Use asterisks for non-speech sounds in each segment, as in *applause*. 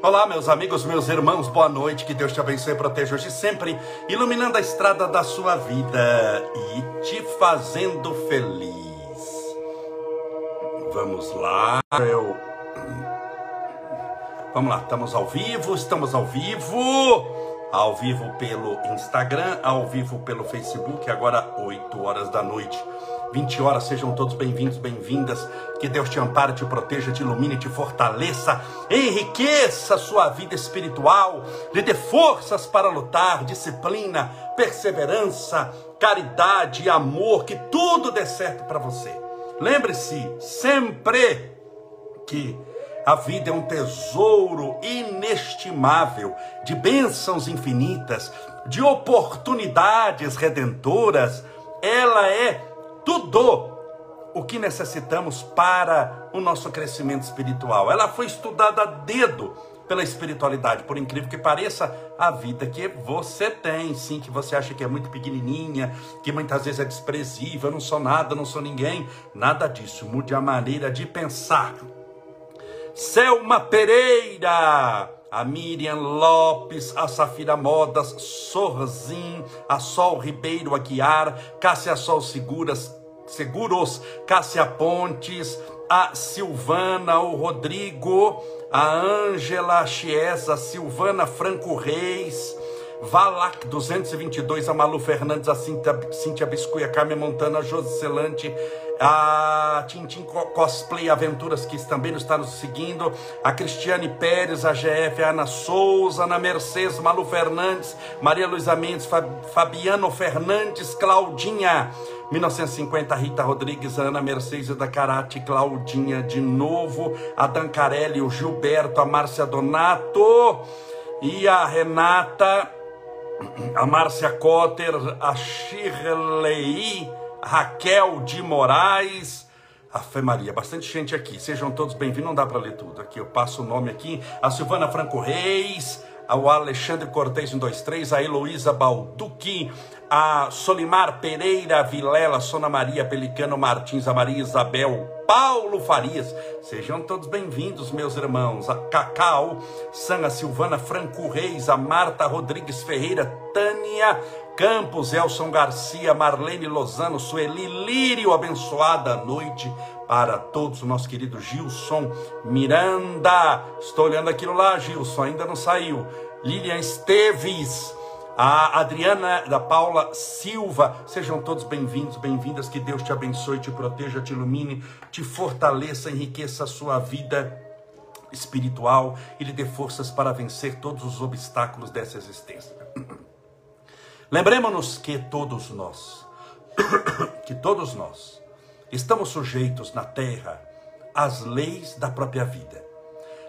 Olá, meus amigos, meus irmãos, boa noite. Que Deus te abençoe e proteja hoje sempre, iluminando a estrada da sua vida e te fazendo feliz. Vamos lá. Eu... Vamos lá, estamos ao vivo, estamos ao vivo. Ao vivo pelo Instagram, ao vivo pelo Facebook, agora 8 horas da noite. 20 horas, sejam todos bem-vindos, bem-vindas. Que Deus te ampare, te proteja, te ilumine, te fortaleça, enriqueça a sua vida espiritual, lhe dê forças para lutar, disciplina, perseverança, caridade, amor, que tudo dê certo para você. Lembre-se sempre que a vida é um tesouro inestimável de bênçãos infinitas, de oportunidades redentoras. Ela é tudo o que necessitamos para o nosso crescimento espiritual. Ela foi estudada a dedo pela espiritualidade, por incrível que pareça, a vida que você tem, sim, que você acha que é muito pequenininha, que muitas vezes é desprezível, eu não sou nada, não sou ninguém, nada disso. Mude a maneira de pensar. Selma Pereira, a Miriam Lopes, a Safira Modas, Sorzin, a Sol Ribeiro Aguiar, Cássia Sol Seguras, Seguros, Cássia Pontes, a Silvana, o Rodrigo, a Ângela Chiesa, Silvana Franco Reis, Valac 222, a Malu Fernandes, a Cíntia, Cíntia Biscuia, Carmen Montana, Joselante, a Tintim Cosplay Aventuras, que também está nos seguindo, a Cristiane Pérez, a GF, a Ana Souza, Ana Mercedes, Malu Fernandes, Maria Luísa Mendes, Fabiano Fernandes, Claudinha, 1950, Rita Rodrigues, Ana Mercedes da Karate, Claudinha de novo, a Dancarelli, o Gilberto, a Márcia Donato e a Renata, a Márcia Cotter, a Shirley, Raquel de Moraes, a Fé Maria, bastante gente aqui. Sejam todos bem-vindos. Não dá para ler tudo aqui. Eu passo o nome aqui. A Silvana Franco Reis, ao Alexandre Cortez 123, a Heloísa Balduqui, a Solimar Pereira Vilela, Sona Maria Pelicano Martins, a Maria Isabel, Paulo Farias. Sejam todos bem-vindos, meus irmãos. A Cacau, Sana Silvana Franco Reis, a Marta Rodrigues Ferreira, Tânia Campos, Elson Garcia, Marlene Lozano, Sueli Lírio, abençoada noite para todos, o nosso querido Gilson Miranda. Estou olhando aquilo lá, Gilson, ainda não saiu. Lilian Esteves, a Adriana da Paula Silva, sejam todos bem-vindos, bem-vindas, que Deus te abençoe, te proteja, te ilumine, te fortaleça, enriqueça a sua vida espiritual e lhe dê forças para vencer todos os obstáculos dessa existência. *clears throat* Lembremos-nos que todos nós, *clears throat* que todos nós, estamos sujeitos na terra às leis da própria vida.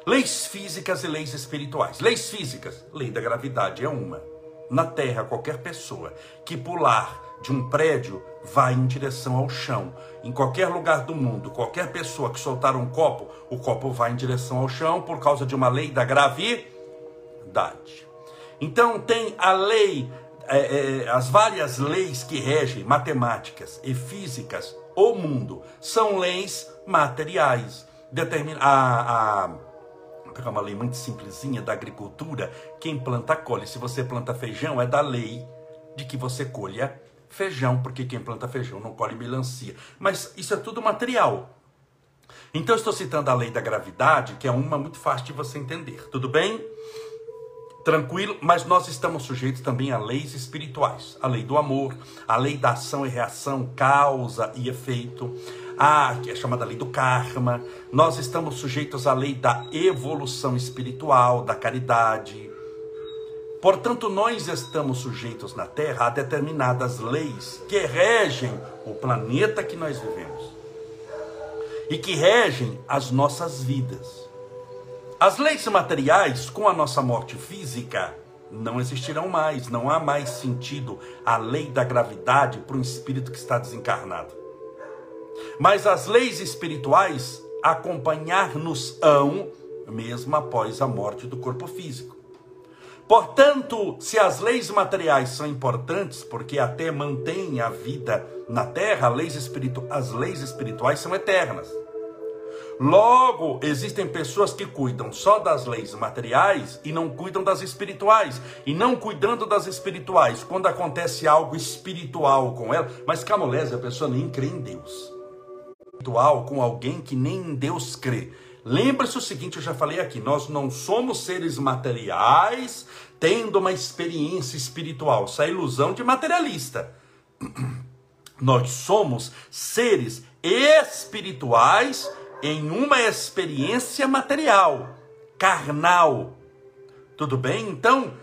Leis físicas e leis espirituais. Leis físicas, lei da gravidade é uma. Na terra, qualquer pessoa que pular de um prédio vai em direção ao chão. Em qualquer lugar do mundo, qualquer pessoa que soltar um copo, o copo vai em direção ao chão por causa de uma lei da gravidade. Então tem a lei, é, é, as várias leis que regem matemáticas e físicas o mundo são leis materiais. Determina a, a pegar uma lei muito simplesinha da agricultura, quem planta colhe. Se você planta feijão, é da lei de que você colha feijão, porque quem planta feijão não colhe melancia. Mas isso é tudo material. Então eu estou citando a lei da gravidade, que é uma muito fácil de você entender. Tudo bem? Tranquilo, mas nós estamos sujeitos também a leis espirituais, a lei do amor, a lei da ação e reação, causa e efeito, a que é chamada lei do karma. Nós estamos sujeitos à lei da evolução espiritual, da caridade. Portanto, nós estamos sujeitos na Terra a determinadas leis que regem o planeta que nós vivemos e que regem as nossas vidas. As leis materiais, com a nossa morte física, não existirão mais, não há mais sentido a lei da gravidade para um espírito que está desencarnado. Mas as leis espirituais acompanhar-nos-ão mesmo após a morte do corpo físico. Portanto, se as leis materiais são importantes, porque até mantêm a vida na terra, leis espiritu as leis espirituais são eternas. Logo, existem pessoas que cuidam só das leis materiais e não cuidam das espirituais. E não cuidando das espirituais, quando acontece algo espiritual com ela, mas camolese, a pessoa nem crê em Deus. Espiritual com alguém que nem em Deus crê. Lembre-se o seguinte, eu já falei aqui, nós não somos seres materiais tendo uma experiência espiritual. Isso é ilusão de materialista. *clears throat* Nós somos seres espirituais em uma experiência material, carnal. Tudo bem? Então,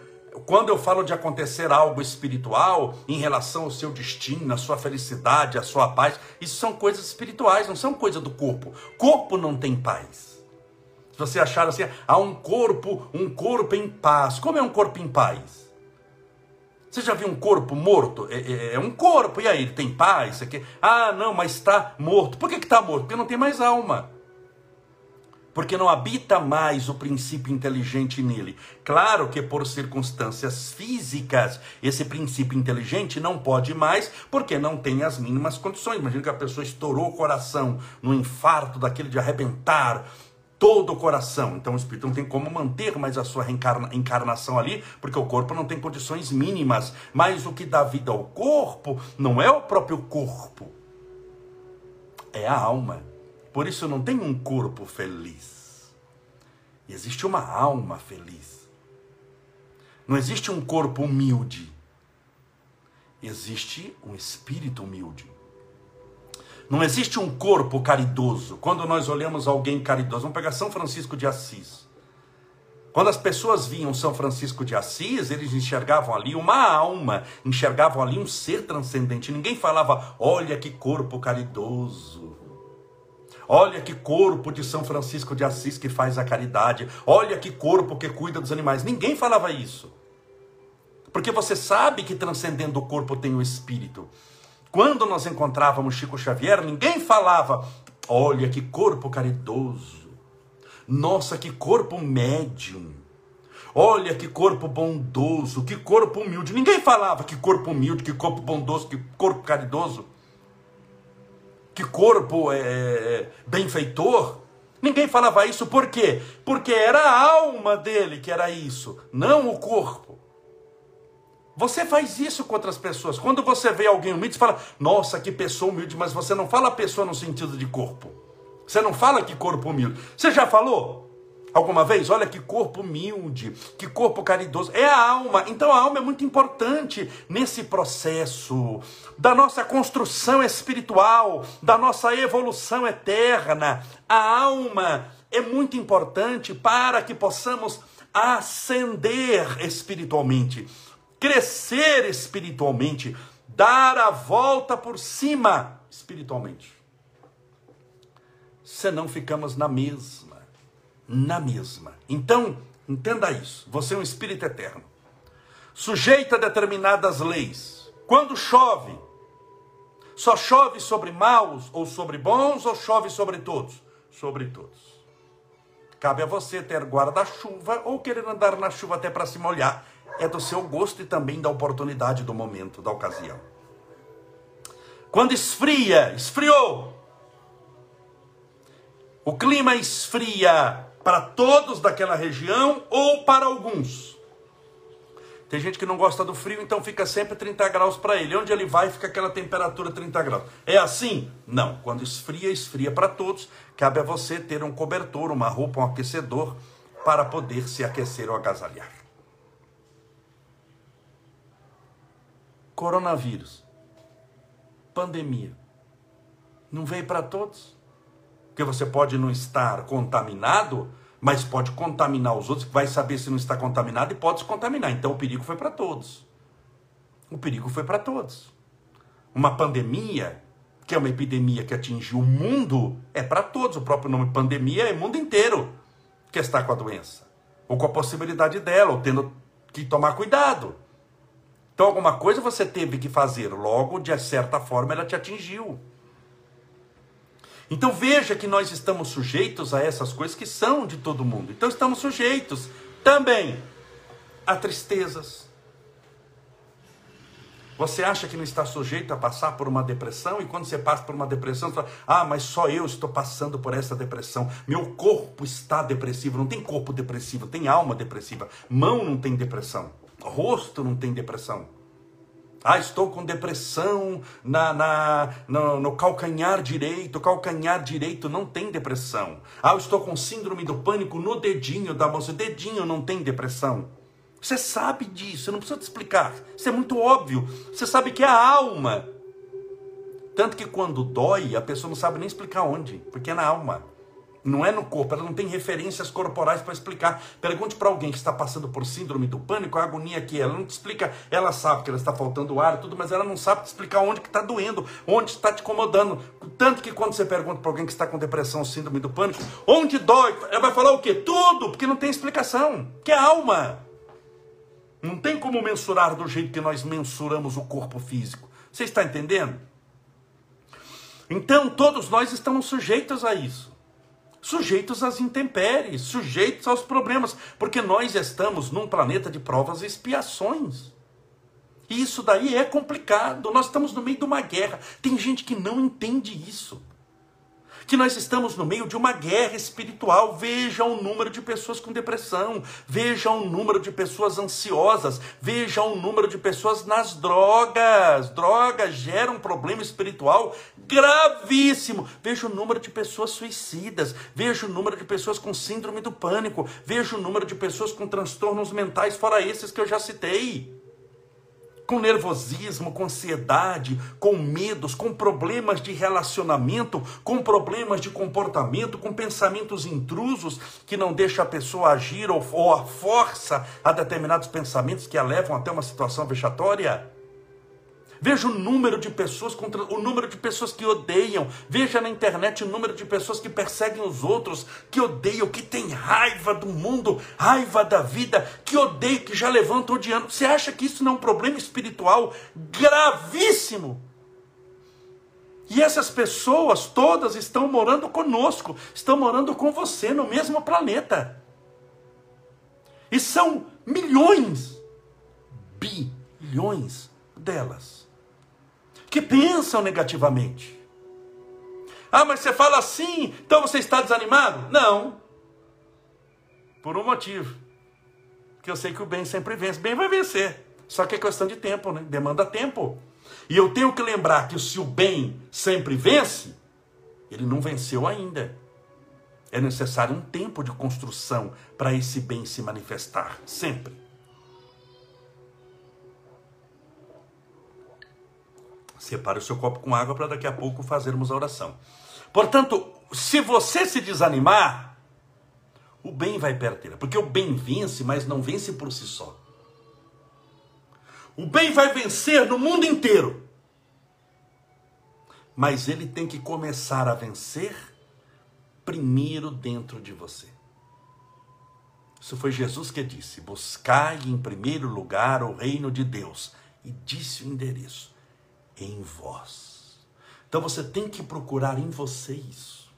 quando eu falo de acontecer algo espiritual em relação ao seu destino, a sua felicidade, a sua paz, isso são coisas espirituais, não são coisas do corpo. Corpo não tem paz. Se você achar assim, há um corpo, um corpo em paz. Como é um corpo em paz? Você já viu um corpo morto? É, é, é um corpo, e aí? Ele tem paz? Aqui? Ah, não, mas está morto. Por que está morto? Porque não tem mais alma. Porque não habita mais o princípio inteligente nele. Claro que por circunstâncias físicas, esse princípio inteligente não pode mais, porque não tem as mínimas condições. Imagina que a pessoa estourou o coração no infarto daquele de arrebentar todo o coração. Então o espírito não tem como manter mais a sua reencarna, encarnação ali, porque o corpo não tem condições mínimas. Mas o que dá vida ao corpo não é o próprio corpo, é a alma. Por isso não tem um corpo feliz. Existe uma alma feliz. Não existe um corpo humilde. Existe um espírito humilde. Não existe um corpo caridoso. Quando nós olhamos alguém caridoso, vamos pegar São Francisco de Assis. Quando as pessoas viam São Francisco de Assis, eles enxergavam ali uma alma, enxergavam ali um ser transcendente. Ninguém falava, olha que corpo caridoso. Olha que corpo de São Francisco de Assis que faz a caridade. Olha que corpo que cuida dos animais. Ninguém falava isso. Porque você sabe que transcendendo o corpo tem o espírito. Quando nós encontrávamos Chico Xavier, ninguém falava: olha que corpo caridoso, nossa, que corpo médium, olha que corpo bondoso, que corpo humilde. Ninguém falava que corpo humilde, que corpo bondoso, que corpo caridoso, que corpo é, é benfeitor. Ninguém falava isso por quê? Porque era a alma dele que era isso, não o corpo. Você faz isso com outras pessoas. Quando você vê alguém humilde, você fala, nossa, que pessoa humilde, mas você não fala pessoa no sentido de corpo. Você não fala que corpo humilde. Você já falou? Alguma vez? Olha que corpo humilde, que corpo caridoso. É a alma. Então a alma é muito importante nesse processo da nossa construção espiritual, da nossa evolução eterna. A alma é muito importante para que possamos ascender espiritualmente crescer espiritualmente, dar a volta por cima espiritualmente. Senão ficamos na mesma, na mesma. Então, entenda isso. Você é um espírito eterno, sujeito a determinadas leis. Quando chove, só chove sobre maus ou sobre bons ou chove sobre todos? Sobre todos. Cabe a você ter guarda-chuva ou querer andar na chuva até para se molhar é do seu gosto e também da oportunidade do momento, da ocasião. Quando esfria, esfriou. O clima esfria para todos daquela região ou para alguns. Tem gente que não gosta do frio, então fica sempre 30 graus para ele. Onde ele vai, fica aquela temperatura 30 graus. É assim? Não. Quando esfria, esfria para todos. Cabe a você ter um cobertor, uma roupa, um aquecedor para poder se aquecer ou agasalhar. Coronavírus. Pandemia. Não veio para todos. Porque você pode não estar contaminado, mas pode contaminar os outros, vai saber se não está contaminado e pode se contaminar. Então o perigo foi para todos. O perigo foi para todos. Uma pandemia, que é uma epidemia que atingiu o mundo, é para todos. O próprio nome pandemia é mundo inteiro que está com a doença. Ou com a possibilidade dela, ou tendo que tomar cuidado. Então, alguma coisa você teve que fazer, logo, de certa forma, ela te atingiu. Então, veja que nós estamos sujeitos a essas coisas que são de todo mundo. Então, estamos sujeitos também a tristezas, Você acha que não está sujeito a passar por uma depressão? E quando você passa por uma depressão, você fala, ah, mas só eu estou passando por essa depressão. Meu corpo está depressivo. Não tem corpo depressivo, tem alma depressiva. Mão não tem depressão. Rosto não tem depressão. Ah, estou com depressão na, na, no, no, calcanhar direito. Calcanhar direito não tem depressão. Ah, eu estou com síndrome do pânico no dedinho da mão. Dedinho não tem depressão. Você sabe disso, eu não preciso te explicar. Isso é muito óbvio. Você sabe que é a alma. Tanto que quando dói, a pessoa não sabe nem explicar onde, porque é na alma. Não é no corpo, ela não tem referências corporais para explicar. Pergunte para alguém que está passando por síndrome do pânico, a agonia que é. Ela não te explica, ela sabe que ela está faltando ar e tudo, mas ela não sabe te explicar onde que está doendo, onde está te incomodando. Tanto que quando você pergunta para alguém que está com depressão, síndrome do pânico, onde dói, ela vai falar o quê? Tudo, porque não tem explicação, que é alma. Não tem como mensurar do jeito que nós mensuramos o corpo físico. Você está entendendo? Então, todos nós estamos sujeitos a isso. Sujeitos às intempéries, sujeitos aos problemas, porque nós estamos num planeta de provas e expiações. E isso daí é complicado. Nós estamos no meio de uma guerra. Tem gente que não entende isso que nós estamos no meio de uma guerra espiritual. Veja o número de pessoas com depressão, veja o número de pessoas ansiosas, veja o número de pessoas nas drogas. Drogas geram um problema espiritual gravíssimo. Veja o número de pessoas suicidas, veja o número de pessoas com síndrome do pânico, veja o número de pessoas com transtornos mentais, fora esses que eu já citei com nervosismo, com ansiedade, com medos, com problemas de relacionamento, com problemas de comportamento, com pensamentos intrusos que não deixam a pessoa agir ou, ou a força a determinados pensamentos que a levam até uma situação vexatória. Veja o número de pessoas contra o número de pessoas que odeiam. Veja na internet o número de pessoas que perseguem os outros, que odeiam, que tem raiva do mundo, raiva da vida, que odeiam, que já levantam odiando. Você acha que isso não é um problema espiritual gravíssimo? E essas pessoas todas estão morando conosco, estão morando com você no mesmo planeta. E são milhões, bilhões delas que pensam negativamente. Ah, mas você fala assim, então você está desanimado? Não. Por um motivo. Que eu sei que o bem sempre vence. Bem vai vencer. Só que é questão de tempo, né? Demanda tempo. E eu tenho que lembrar que se o bem sempre vence, ele não venceu ainda. É necessário um tempo de construção para esse bem se manifestar. Sempre. Separe o seu copo com água para daqui a pouco fazermos a oração. Portanto, se você se desanimar, o bem vai perder, porque o bem vence, mas não vence por si só. O bem vai vencer no mundo inteiro. Mas ele tem que começar a vencer primeiro dentro de você. Isso foi Jesus que disse: Buscai em primeiro lugar o reino de Deus. E disse o endereço em vós. Então você tem que procurar em você isso.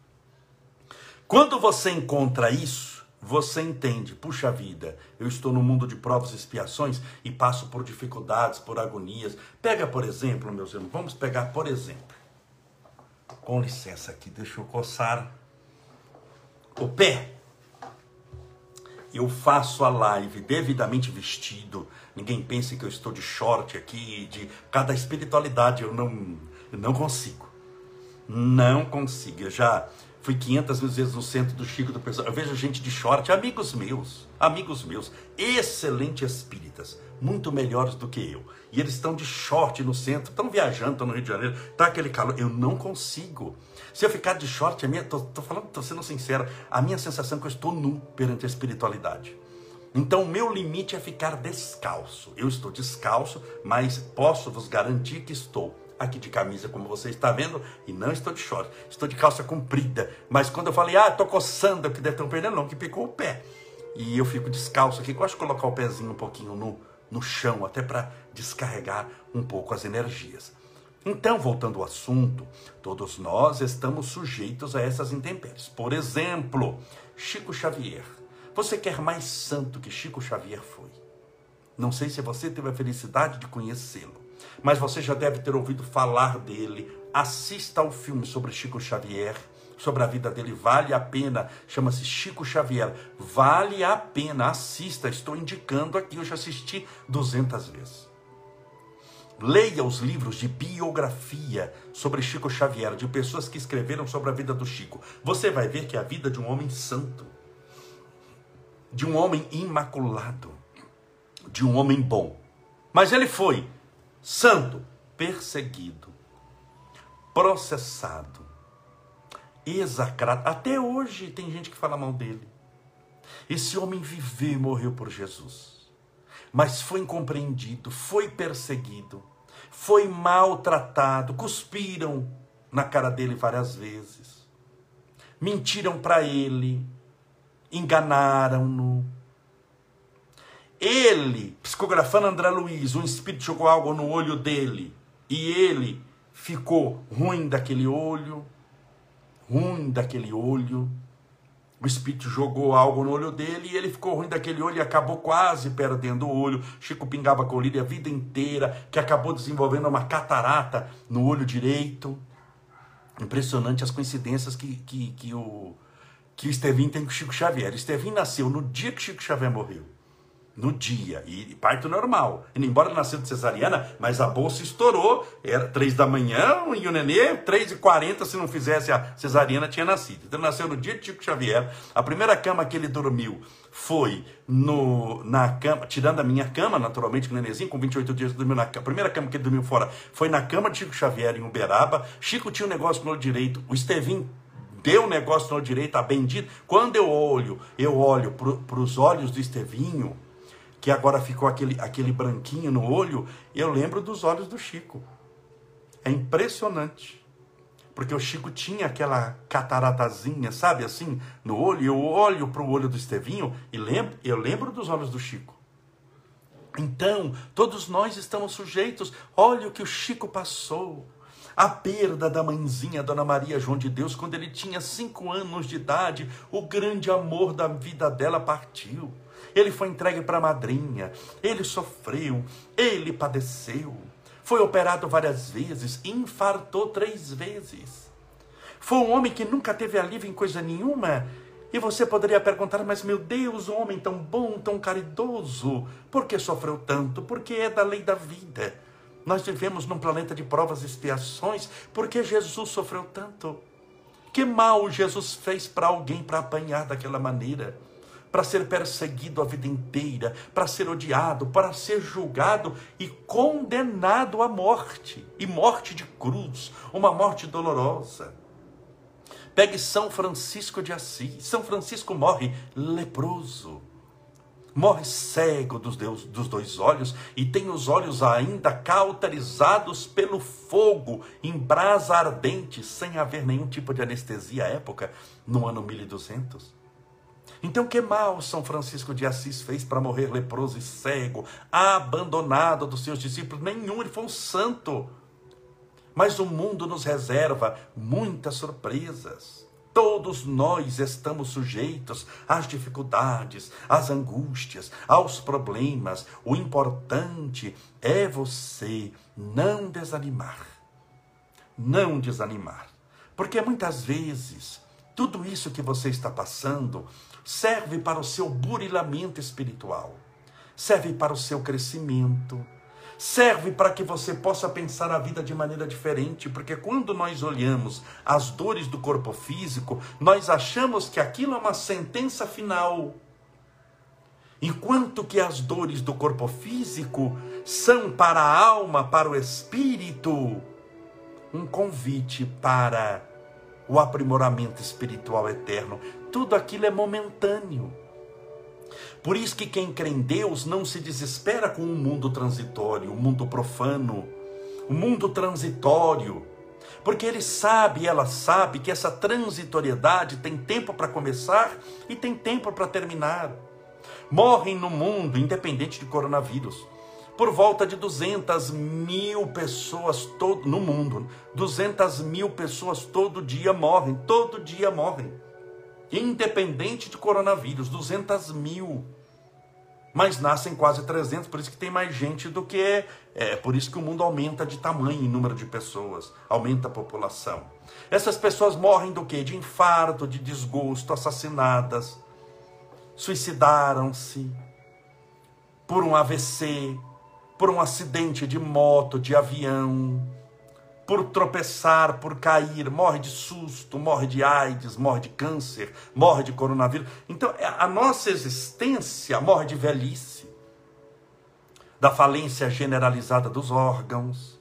Quando você encontra isso, você entende, puxa vida, eu estou no mundo de provas e expiações e passo por dificuldades, por agonias. Pega, por exemplo, meus irmãos, vamos pegar, por exemplo. Com licença aqui, deixa eu coçar o pé. Eu faço a live devidamente vestido, Ninguém pense que eu estou de short aqui, de cada espiritualidade. Eu não, eu não consigo. Não consigo. Eu já fui 500 mil vezes no centro do Chico do Pessoal. Eu vejo gente de short, amigos meus, amigos meus, excelentes espíritas, muito melhores do que eu. E eles estão de short no centro, estão viajando, estão no Rio de Janeiro, tá aquele calor. Eu não consigo. Se eu ficar de short, a minha, tô, tô falando, tô sendo sincero, a minha sensação é que eu estou nu perante a espiritualidade. Então, o meu limite é ficar descalço. Eu estou descalço, mas posso vos garantir que estou aqui de camisa, como você está vendo, e não estou de short. Estou de calça comprida. Mas quando eu falei, ah, estou coçando, que deve ter um perdendo, não, que picou o pé. E eu fico descalço aqui. Gosto de colocar o pezinho um pouquinho no, no chão, até para descarregar um pouco as energias. Então, voltando ao assunto, todos nós estamos sujeitos a essas intempéries. Por exemplo, Chico Xavier você quer mais santo que Chico Xavier foi? Não sei se você teve a felicidade de conhecê-lo. mas você já deve ter ouvido falar dele. Assista ao filme sobre Chico Xavier, sobre a vida dele, vale a pena. Chama-se Chico Xavier. Vale a pena, assista. Estou indicando aqui, eu já assisti 200 vezes. Leia os livros de biografia sobre Chico Xavier, de pessoas que escreveram sobre a vida do Chico. Você vai ver que é a vida de um homem santo, de um homem imaculado, de um homem bom. Mas ele foi santo, perseguido, processado, execrado. Até hoje tem gente que fala mal dele. Esse homem viveu e morreu por Jesus. Mas foi incompreendido, foi perseguido, foi maltratado, cuspiram na cara dele várias vezes, mentiram para ele, enganaram-no. Ele, psicografando André Luiz, um espírito jogou algo no olho dele e ele ficou ruim daquele olho, ruim daquele olho. O espírito jogou algo no olho dele e ele ficou ruim daquele olho e acabou quase perdendo o olho. Chico pingava colírio a vida inteira, que acabou desenvolvendo uma catarata no olho direito. Impressionante as coincidências que, que, que o, que o Estevinho tem com o Chico Xavier. O Estevinho nasceu no dia que Chico Xavier morreu no dia, e parto normal. E embora nasceu de cesariana, mas a bolsa estourou, era três da manhã, e o nenê, três e quarenta, se não fizesse a cesariana, tinha nascido. Então nasceu no dia de Chico Xavier, a primeira cama que ele dormiu foi no, na cama, tirando a minha cama, naturalmente, com o nenenzinho, com 28 dias, dormiu na cama. A primeira cama que ele dormiu fora foi na cama de Chico Xavier, em Uberaba. Chico tinha um negócio no direito, o Estevinho deu um negócio no direito, a bendito. Quando eu olho, eu olho para os olhos do Estevinho, que agora ficou aquele, aquele branquinho no olho, eu lembro dos olhos do Chico. É impressionante. Porque o Chico tinha aquela cataratazinha, sabe assim, no olho. Eu olho para o olho do Estevinho e lembro, eu lembro dos olhos do Chico. Então, todos nós estamos sujeitos. Olha o que o Chico passou. A perda da mãezinha, Dona Maria João de Deus, quando ele tinha cinco anos de idade, o grande amor da vida dela partiu ele foi entregue para a madrinha, ele sofreu, ele padeceu, foi operado várias vezes, infartou três vezes. Foi um homem que nunca teve alívio em coisa nenhuma. E você poderia perguntar, mas meu Deus, um homem tão bom, tão caridoso, por que sofreu tanto? Porque é da lei da vida. Nós vivemos num planeta de provas e expiações, porque Jesus sofreu tanto. Que mal Jesus fez para alguém para apanhar daquela maneira? Para ser perseguido a vida inteira, para ser odiado, para ser julgado e condenado à morte, e morte de cruz, uma morte dolorosa. Pegue São Francisco de Assis. São Francisco morre leproso, morre cego dos, deus, dos dois olhos e tem os olhos ainda cauterizados pelo fogo em brasa ardente, sem haver nenhum tipo de anestesia à época, no ano 1200. Então, que mal São Francisco de Assis fez para morrer leproso e cego, abandonado dos seus discípulos? Nenhum, ele foi um santo. Mas o mundo nos reserva muitas surpresas. Todos nós estamos sujeitos às dificuldades, às angústias, aos problemas. O importante é você não desanimar. Não desanimar. Porque muitas vezes, tudo isso que você está passando serve para o seu burilamento espiritual, serve para o seu crescimento, serve para que você possa pensar a vida de maneira diferente, porque quando nós olhamos as dores do corpo físico, nós achamos que aquilo é uma sentença final. Enquanto que as dores do corpo físico são para a alma, para o espírito, um convite para o aprimoramento espiritual eterno. Tudo aquilo é momentâneo. Por isso que quem crê em Deus não se desespera com o um mundo transitório, o um mundo profano, o um mundo transitório. Porque ele sabe, ela sabe que essa transitoriedade tem tempo para começar e tem tempo para terminar. Morrem no mundo, independente de coronavírus, por volta de 200 mil pessoas todo, no mundo. 200 mil pessoas todo dia morrem, todo dia morrem independente de coronavírus, 200 mil. mas nascem quase 300, por isso que tem mais gente do que. É, por isso que o mundo aumenta de tamanho em número de pessoas, aumenta a população. Essas pessoas morrem do quê? De infarto, de desgosto, assassinadas, suicidaram-se por um AVC, por um acidente de moto, de avião, por tropeçar, por cair, morre de susto, morre de AIDS, morre de câncer, morre de coronavírus. Então, é, a nossa existência morre de velhice, da falência generalizada dos órgãos.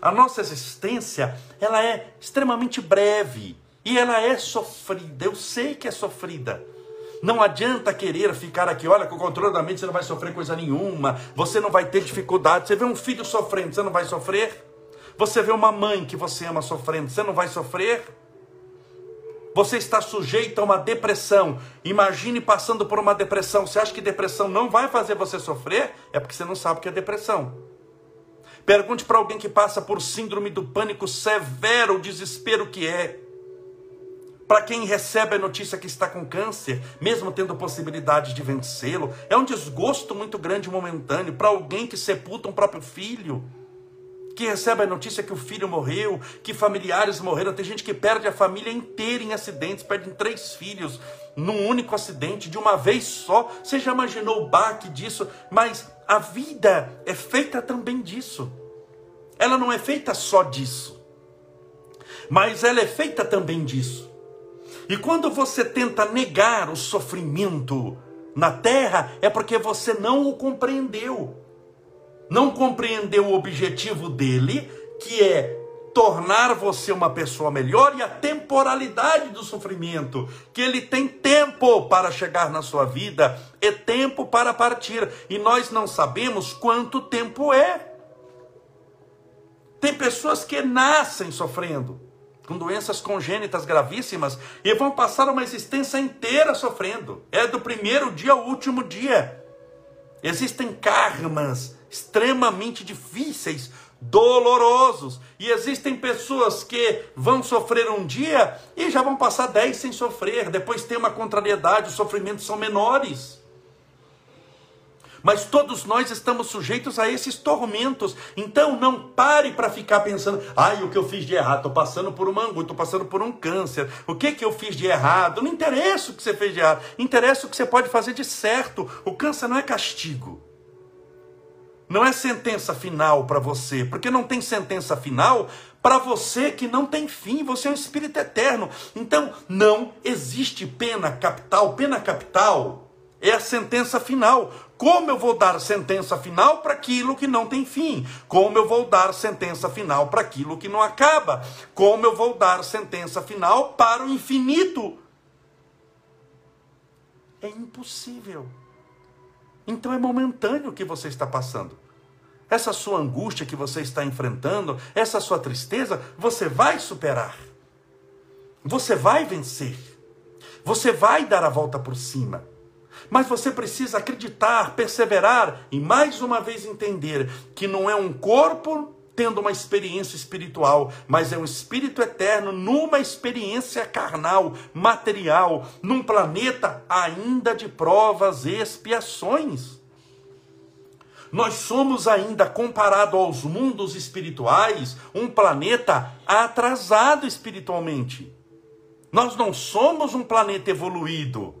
A nossa existência, ela é extremamente breve e ela é sofrida. Eu sei que é sofrida. Não adianta querer ficar aqui, olha, com o controle da mente você não vai sofrer coisa nenhuma, você não vai ter dificuldade. Você vê um filho sofrendo, você não vai sofrer? Você vê uma mãe que você ama sofrendo, você não vai sofrer? Você está sujeito a uma depressão. Imagine passando por uma depressão. Você acha que depressão não vai fazer você sofrer? É porque você não sabe o que é depressão. Pergunte para alguém que passa por síndrome do pânico severo, o desespero que é. Para quem recebe a notícia que está com câncer, mesmo tendo possibilidade de vencê-lo, é um desgosto muito grande momentâneo. Para alguém que sepulta um próprio filho, que recebe a notícia que o filho morreu, que familiares morreram. Tem gente que perde a família inteira em acidentes, perde três filhos num único acidente, de uma vez só. Você já imaginou o baque disso? Mas a vida é feita também disso. Ela não é feita só disso, mas ela é feita também disso. E quando você tenta negar o sofrimento na terra, é porque você não o compreendeu não compreendeu o objetivo dele, que é tornar você uma pessoa melhor e a temporalidade do sofrimento, que ele tem tempo para chegar na sua vida e tempo para partir, e nós não sabemos quanto tempo é. Tem pessoas que nascem sofrendo, com doenças congênitas gravíssimas, e vão passar uma existência inteira sofrendo. É do primeiro dia ao último dia. Existem karmas extremamente difíceis, dolorosos. E existem pessoas que vão sofrer um dia e já vão passar dez sem sofrer. Depois tem uma contrariedade, os sofrimentos são menores. Mas todos nós estamos sujeitos a esses tormentos. Então não pare para ficar pensando, ai, o que eu fiz de errado? Estou passando por uma angústia, estou passando por um câncer. O que, que eu fiz de errado? Não interessa o que você fez de errado. Interessa o que você pode fazer de certo. O câncer não é castigo. Não é sentença final para você, porque não tem sentença final para você que não tem fim, você é um espírito eterno. Então, não existe pena capital. Pena capital é a sentença final. Como eu vou dar sentença final para aquilo que não tem fim? Como eu vou dar sentença final para aquilo que não acaba? Como eu vou dar sentença final para o infinito? É impossível. Então é momentâneo o que você está passando. Essa sua angústia que você está enfrentando, essa sua tristeza, você vai superar. Você vai vencer. Você vai dar a volta por cima. Mas você precisa acreditar, perseverar e mais uma vez entender que não é um corpo tendo uma experiência espiritual, mas é um espírito eterno numa experiência carnal, material, num planeta ainda de provas e expiações. Nós somos ainda, comparado aos mundos espirituais, um planeta atrasado espiritualmente. Nós não somos um planeta evoluído.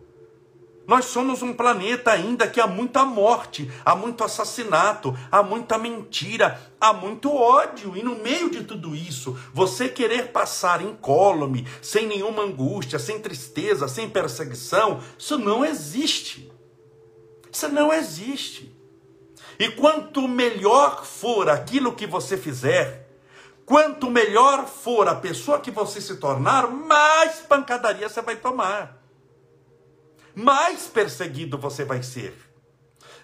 Nós somos um planeta ainda que há muita morte, há muito assassinato, há muita mentira, há muito ódio. E no meio de tudo isso, você querer passar incólume, sem nenhuma angústia, sem tristeza, sem perseguição, isso não existe. Isso não existe. E quanto melhor for aquilo que você fizer, quanto melhor for a pessoa que você se tornar, mais pancadaria você vai tomar mais perseguido você vai ser.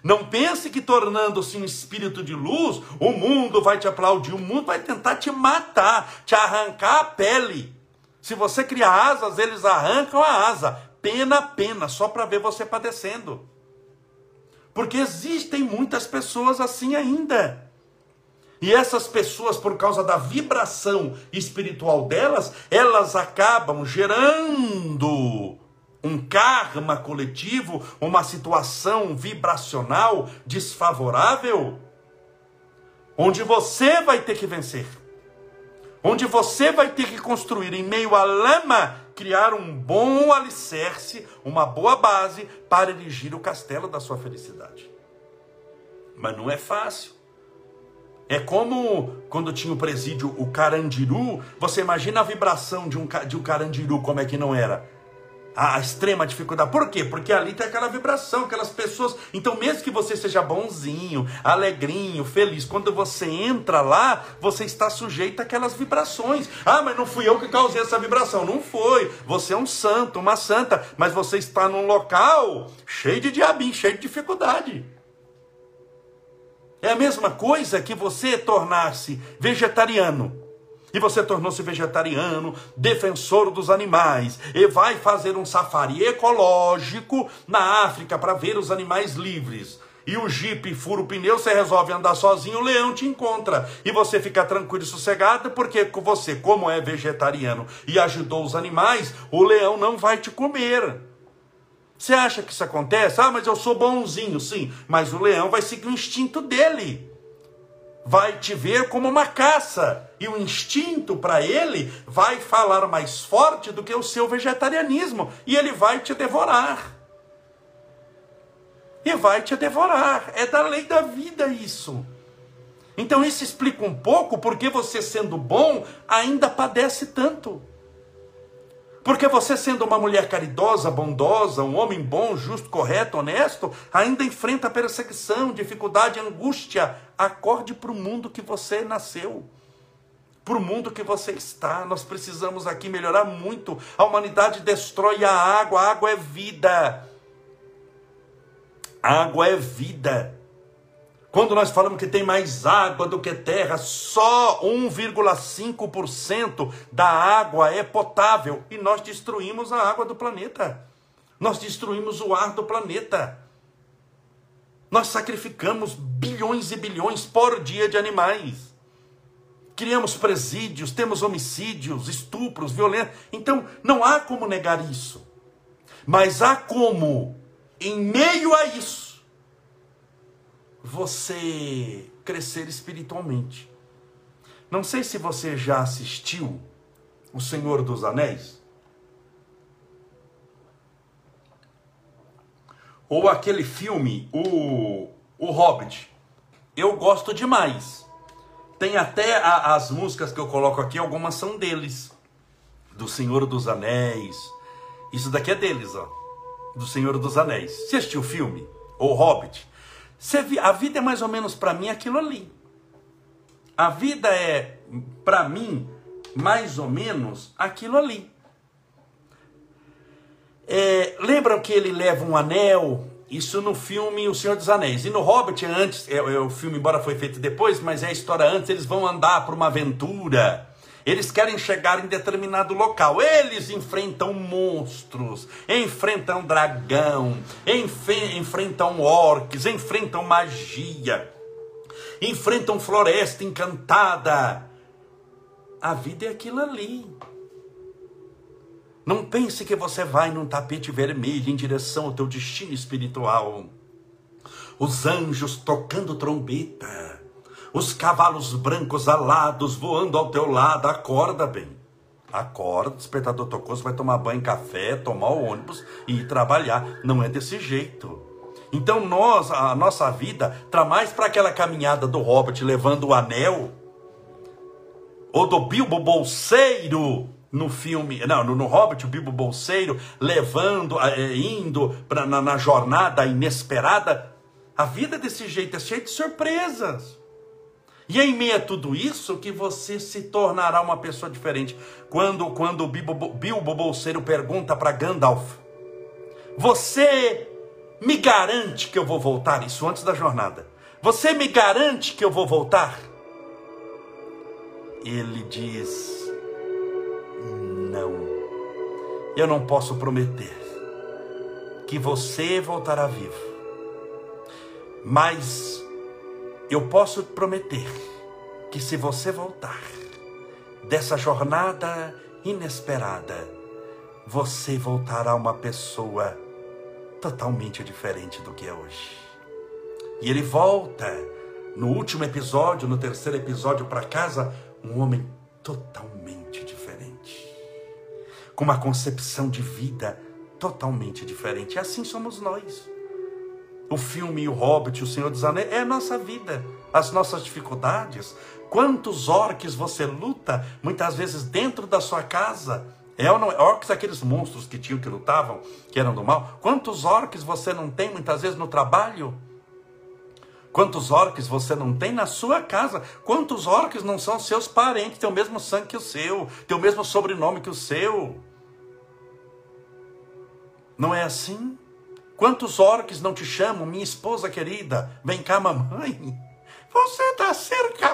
Não pense que tornando-se um espírito de luz, o mundo vai te aplaudir, o mundo vai tentar te matar, te arrancar a pele. Se você criar asas, eles arrancam a asa, pena a pena, só para ver você padecendo. Porque existem muitas pessoas assim ainda. E essas pessoas, por causa da vibração espiritual delas, elas acabam gerando um karma coletivo, uma situação vibracional desfavorável, onde você vai ter que vencer, onde você vai ter que construir em meio à lama, criar um bom alicerce, uma boa base para erigir o castelo da sua felicidade. Mas não é fácil. É como quando tinha o presídio o Carandiru, você imagina a vibração de um, de um Carandiru, como é que não era? A extrema dificuldade. Por quê? Porque ali tem aquela vibração, aquelas pessoas. Então, mesmo que você seja bonzinho, alegrinho, feliz, quando você entra lá, você está sujeito àquelas vibrações. Ah, mas não fui eu que causei essa vibração. Não foi. Você é um santo, uma santa, mas você está num local cheio de diabinho, cheio de dificuldade. É a mesma coisa que você tornar-se vegetariano. E você tornou-se vegetariano, defensor dos animais, e vai fazer um safari ecológico na África para ver os animais livres. E o jipe fura o pneu, você resolve andar sozinho, o leão te encontra. E você fica tranquilo e sossegado, porque você, como é vegetariano e ajudou os animais, o leão não vai te comer. Você acha que isso acontece? Ah, mas eu sou bonzinho, sim. Mas o leão vai seguir o instinto dele. Vai te ver como uma caça. E o instinto para ele vai falar mais forte do que o seu vegetarianismo. E ele vai te devorar. E vai te devorar. É da lei da vida isso. Então isso explica um pouco porque você, sendo bom, ainda padece tanto. Porque você, sendo uma mulher caridosa, bondosa, um homem bom, justo, correto, honesto, ainda enfrenta perseguição, dificuldade, angústia. Acorde para o mundo que você nasceu. Para o mundo que você está. Nós precisamos aqui melhorar muito. A humanidade destrói a água. A água é vida. A água é vida. Quando nós falamos que tem mais água do que terra, só 1,5% da água é potável e nós destruímos a água do planeta. Nós destruímos o ar do planeta. Nós sacrificamos bilhões e bilhões por dia de animais. Criamos presídios, temos homicídios, estupros, violência. Então, não há como negar isso. Mas há como, em meio a isso, você crescer espiritualmente. Não sei se você já assistiu O Senhor dos Anéis. Ou aquele filme, o, o Hobbit. Eu gosto demais. Tem até a, as músicas que eu coloco aqui, algumas são deles. Do Senhor dos Anéis. Isso daqui é deles, ó. Do Senhor dos Anéis. Você assistiu o filme? O Hobbit? A vida é mais ou menos para mim aquilo ali. A vida é, para mim, mais ou menos aquilo ali. É, lembram que ele leva um anel? Isso no filme O Senhor dos Anéis. E no Hobbit, antes, é, é, o filme, embora foi feito depois, mas é a história antes, eles vão andar por uma aventura. Eles querem chegar em determinado local. Eles enfrentam monstros, enfrentam dragão, enfrentam orques, enfrentam magia, enfrentam floresta encantada. A vida é aquilo ali. Não pense que você vai num tapete vermelho em direção ao teu destino espiritual. Os anjos tocando trombeta os cavalos brancos alados voando ao teu lado, acorda bem. Acorda, despertador tocou, você vai tomar banho, café, tomar o ônibus e ir trabalhar. Não é desse jeito. Então nós, a nossa vida, está mais para aquela caminhada do Robert levando o anel, ou do Bilbo Bolseiro no filme, não, no, no Hobbit, o Bilbo Bolseiro levando, é, indo pra, na, na jornada inesperada. A vida desse jeito é cheia de surpresas. E em meio a tudo isso que você se tornará uma pessoa diferente. Quando, quando o Bilbo, Bilbo Bolseiro pergunta para Gandalf: Você me garante que eu vou voltar? Isso antes da jornada. Você me garante que eu vou voltar? Ele diz: Não. Eu não posso prometer que você voltará vivo. Mas eu posso prometer que se você voltar dessa jornada inesperada, você voltará uma pessoa totalmente diferente do que é hoje. E ele volta no último episódio, no terceiro episódio, para casa, um homem totalmente diferente, com uma concepção de vida totalmente diferente. E assim somos nós. O filme O Hobbit, O Senhor dos Anéis, é a nossa vida, as nossas dificuldades. Quantos orques você luta, muitas vezes dentro da sua casa? É ou não é? Orques, aqueles monstros que tinham, que lutavam, que eram do mal. Quantos orques você não tem, muitas vezes, no trabalho? Quantos orques você não tem na sua casa? Quantos orques não são seus parentes, têm o mesmo sangue que o seu, têm o mesmo sobrenome que o seu? Não é assim? Quantos orques não te chamam, minha esposa querida? Vem cá, mamãe. Você está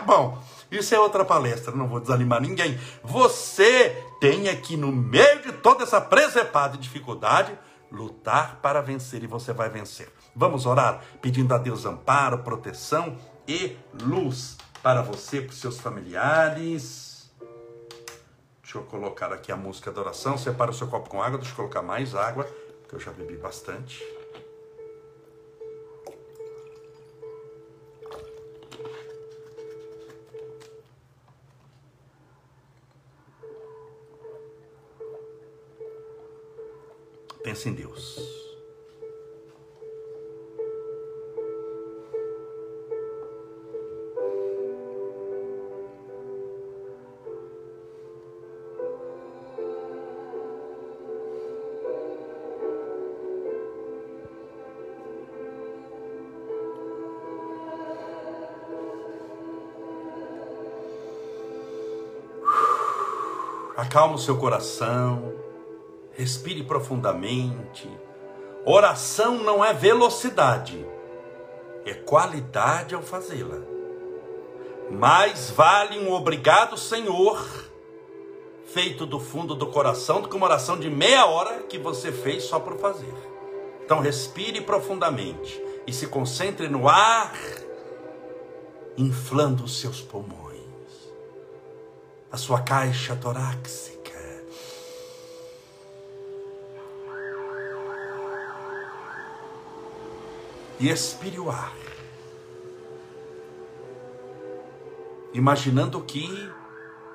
bom. Isso é outra palestra, não vou desanimar ninguém. Você tem aqui no meio de toda essa presepada dificuldade, lutar para vencer e você vai vencer. Vamos orar pedindo a Deus amparo, proteção e luz para você, para os seus familiares. Deixa eu colocar aqui a música da oração. Separa o seu copo com água, deixa eu colocar mais água, porque eu já bebi bastante. Pense em Deus. Acalma o seu coração, respire profundamente. Oração não é velocidade, é qualidade ao fazê-la. Mais vale um obrigado, Senhor, feito do fundo do coração, do que uma oração de meia hora que você fez só por fazer. Então, respire profundamente e se concentre no ar, inflando os seus pulmões a sua caixa torácica. E expire o ar. Imaginando que,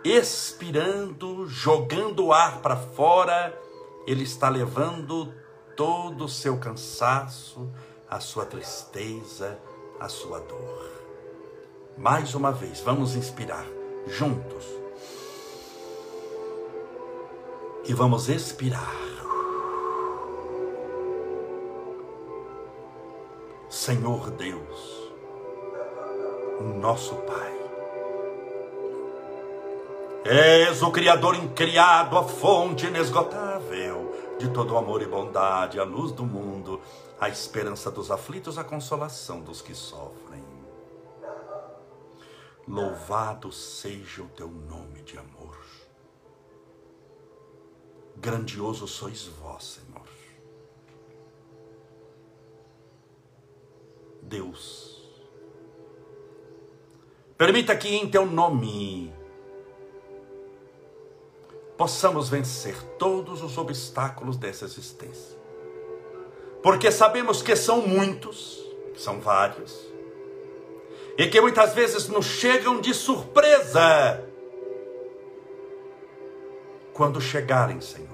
expirando, jogando o ar para fora, ele está levando todo o seu cansaço, a sua tristeza, a sua dor. Mais uma vez, vamos inspirar juntos e vamos expirar. Senhor Deus, nosso Pai, és o Criador incriado, a fonte inesgotável de todo amor e bondade, a luz do mundo, a esperança dos aflitos, a consolação dos que sofrem. Louvado seja o teu nome de amor. Grandioso sois vós, Senhor. Deus, permita que em teu nome possamos vencer todos os obstáculos dessa existência. Porque sabemos que são muitos, são vários, e que muitas vezes nos chegam de surpresa quando chegarem, Senhor.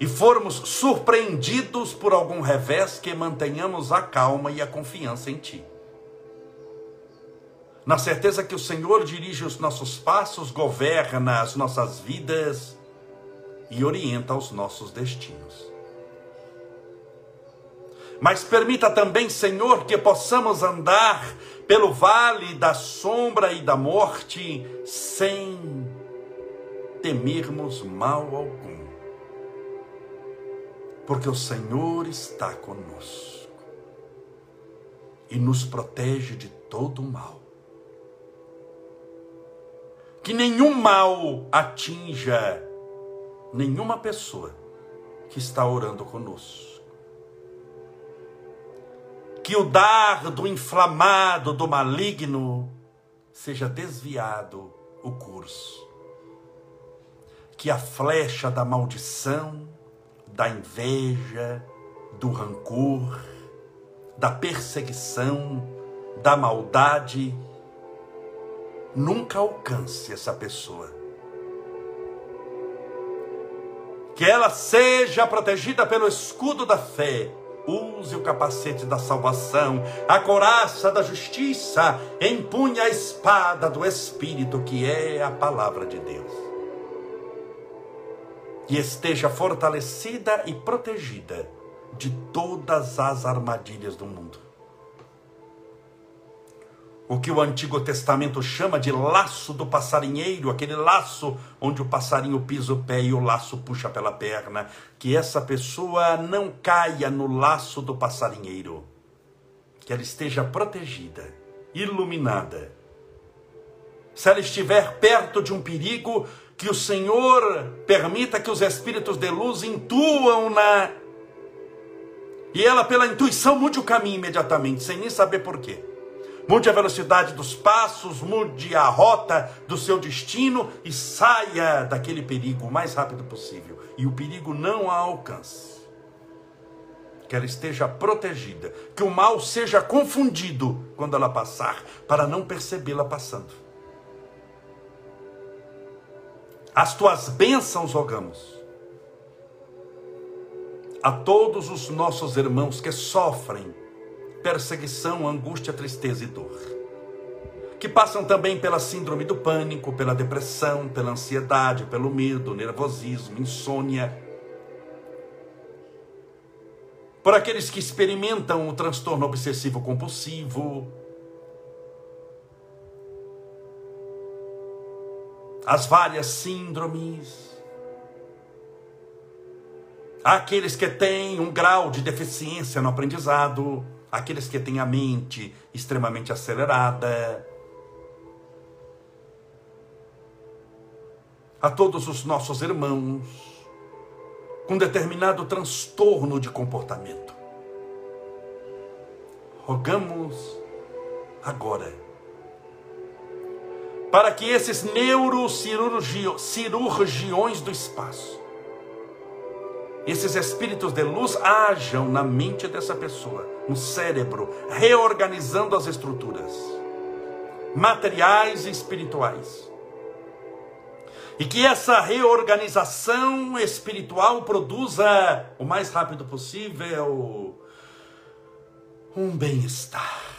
E formos surpreendidos por algum revés, que mantenhamos a calma e a confiança em Ti. Na certeza que o Senhor dirige os nossos passos, governa as nossas vidas e orienta os nossos destinos. Mas permita também, Senhor, que possamos andar pelo vale da sombra e da morte sem temermos mal algum, porque o Senhor está conosco e nos protege de todo mal. Que nenhum mal atinja nenhuma pessoa que está orando conosco. Que o dardo inflamado do maligno seja desviado o curso que a flecha da maldição, da inveja, do rancor, da perseguição, da maldade, nunca alcance essa pessoa. Que ela seja protegida pelo escudo da fé. Use o capacete da salvação, a coraça da justiça, empunhe a espada do Espírito, que é a palavra de Deus. E esteja fortalecida e protegida de todas as armadilhas do mundo o que o Antigo Testamento chama de laço do passarinheiro, aquele laço onde o passarinho pisa o pé e o laço puxa pela perna, que essa pessoa não caia no laço do passarinheiro, que ela esteja protegida, iluminada. Se ela estiver perto de um perigo, que o Senhor permita que os espíritos de luz intuam-na e ela, pela intuição, mude o caminho imediatamente, sem nem saber porquê. Mude a velocidade dos passos, mude a rota do seu destino e saia daquele perigo o mais rápido possível. E o perigo não a alcance. Que ela esteja protegida, que o mal seja confundido quando ela passar, para não percebê-la passando. As tuas bênçãos rogamos a todos os nossos irmãos que sofrem perseguição, angústia, tristeza e dor. Que passam também pela síndrome do pânico, pela depressão, pela ansiedade, pelo medo, nervosismo, insônia. Por aqueles que experimentam o transtorno obsessivo compulsivo, as várias síndromes, aqueles que têm um grau de deficiência no aprendizado, aqueles que têm a mente extremamente acelerada, a todos os nossos irmãos com determinado transtorno de comportamento. Rogamos agora para que esses neurocirurgiões do espaço, esses espíritos de luz hajam na mente dessa pessoa no cérebro, reorganizando as estruturas materiais e espirituais. E que essa reorganização espiritual produza o mais rápido possível um bem-estar,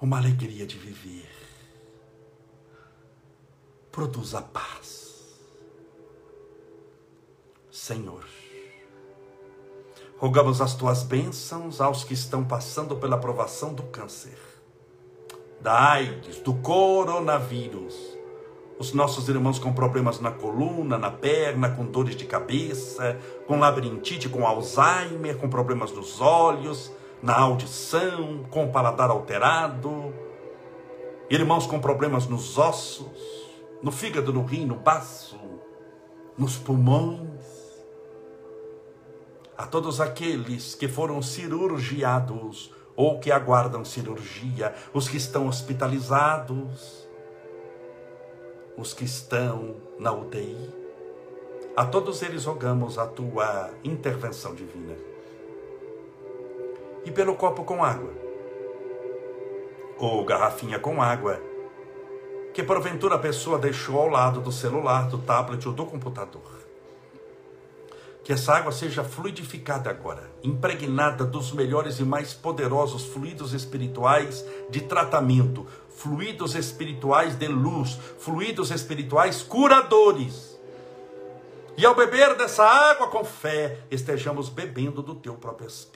uma alegria de viver, produza paz. Senhor, Rogamos as tuas bênçãos aos que estão passando pela provação do câncer, da AIDS, do coronavírus. Os nossos irmãos com problemas na coluna, na perna, com dores de cabeça, com labirintite, com Alzheimer, com problemas nos olhos, na audição, com o paladar alterado. Irmãos com problemas nos ossos, no fígado, no rim, no baço, nos pulmões a todos aqueles que foram cirurgiados ou que aguardam cirurgia, os que estão hospitalizados, os que estão na UTI. A todos eles rogamos a tua intervenção divina. E pelo copo com água, ou garrafinha com água, que porventura a pessoa deixou ao lado do celular, do tablet ou do computador que essa água seja fluidificada agora, impregnada dos melhores e mais poderosos fluidos espirituais de tratamento, fluidos espirituais de luz, fluidos espirituais curadores. E ao beber dessa água com fé, estejamos bebendo do teu próprio Espírito.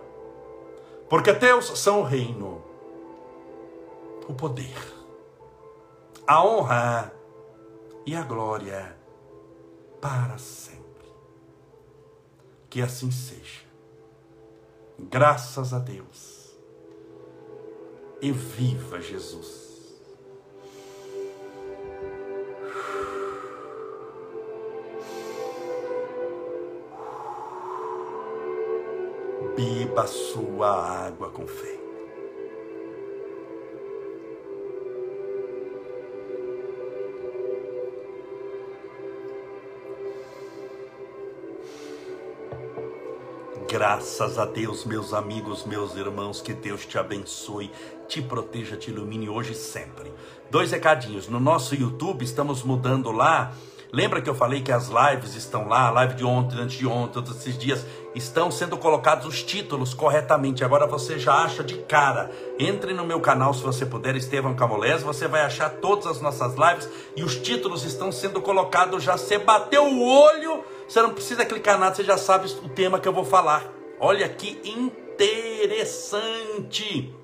Porque teus são o reino, o poder, a honra e a glória para sempre. Que assim seja. Graças a Deus. E viva Jesus. Beba sua água com fé. Graças a Deus, meus amigos, meus irmãos, que Deus te abençoe, te proteja, te ilumine hoje e sempre. Dois recadinhos. No nosso YouTube, estamos mudando lá. Lembra que eu falei que as lives estão lá, a live de ontem, antes de ontem, todos esses dias, estão sendo colocados os títulos corretamente. Agora você já acha de cara. Entre no meu canal se você puder, Estevão Camolés, você vai achar todas as nossas lives e os títulos estão sendo colocados já. Você bateu o olho você não precisa clicar nada, você já sabe o tema que eu vou falar. Olha que interessante.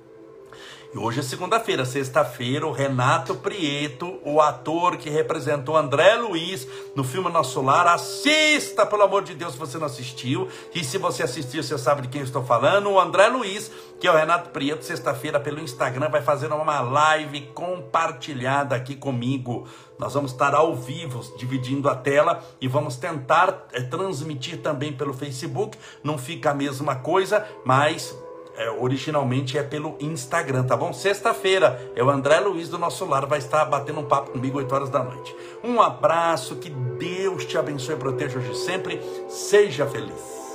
E hoje é segunda-feira, sexta-feira, o Renato Prieto, o ator que representou André Luiz no filme Nosso Lar, assista, pelo amor de Deus, se você não assistiu. E se você assistiu, você sabe de quem eu estou falando. O André Luiz, que é o Renato Prieto, sexta-feira pelo Instagram, vai fazer uma live compartilhada aqui comigo. Nós vamos estar ao vivo, dividindo a tela e vamos tentar é, transmitir também pelo Facebook. Não fica a mesma coisa, mas é, originalmente é pelo Instagram, tá bom? Sexta-feira é o André Luiz do nosso lar, vai estar batendo um papo comigo 8 horas da noite. Um abraço, que Deus te abençoe e proteja hoje sempre. Seja feliz.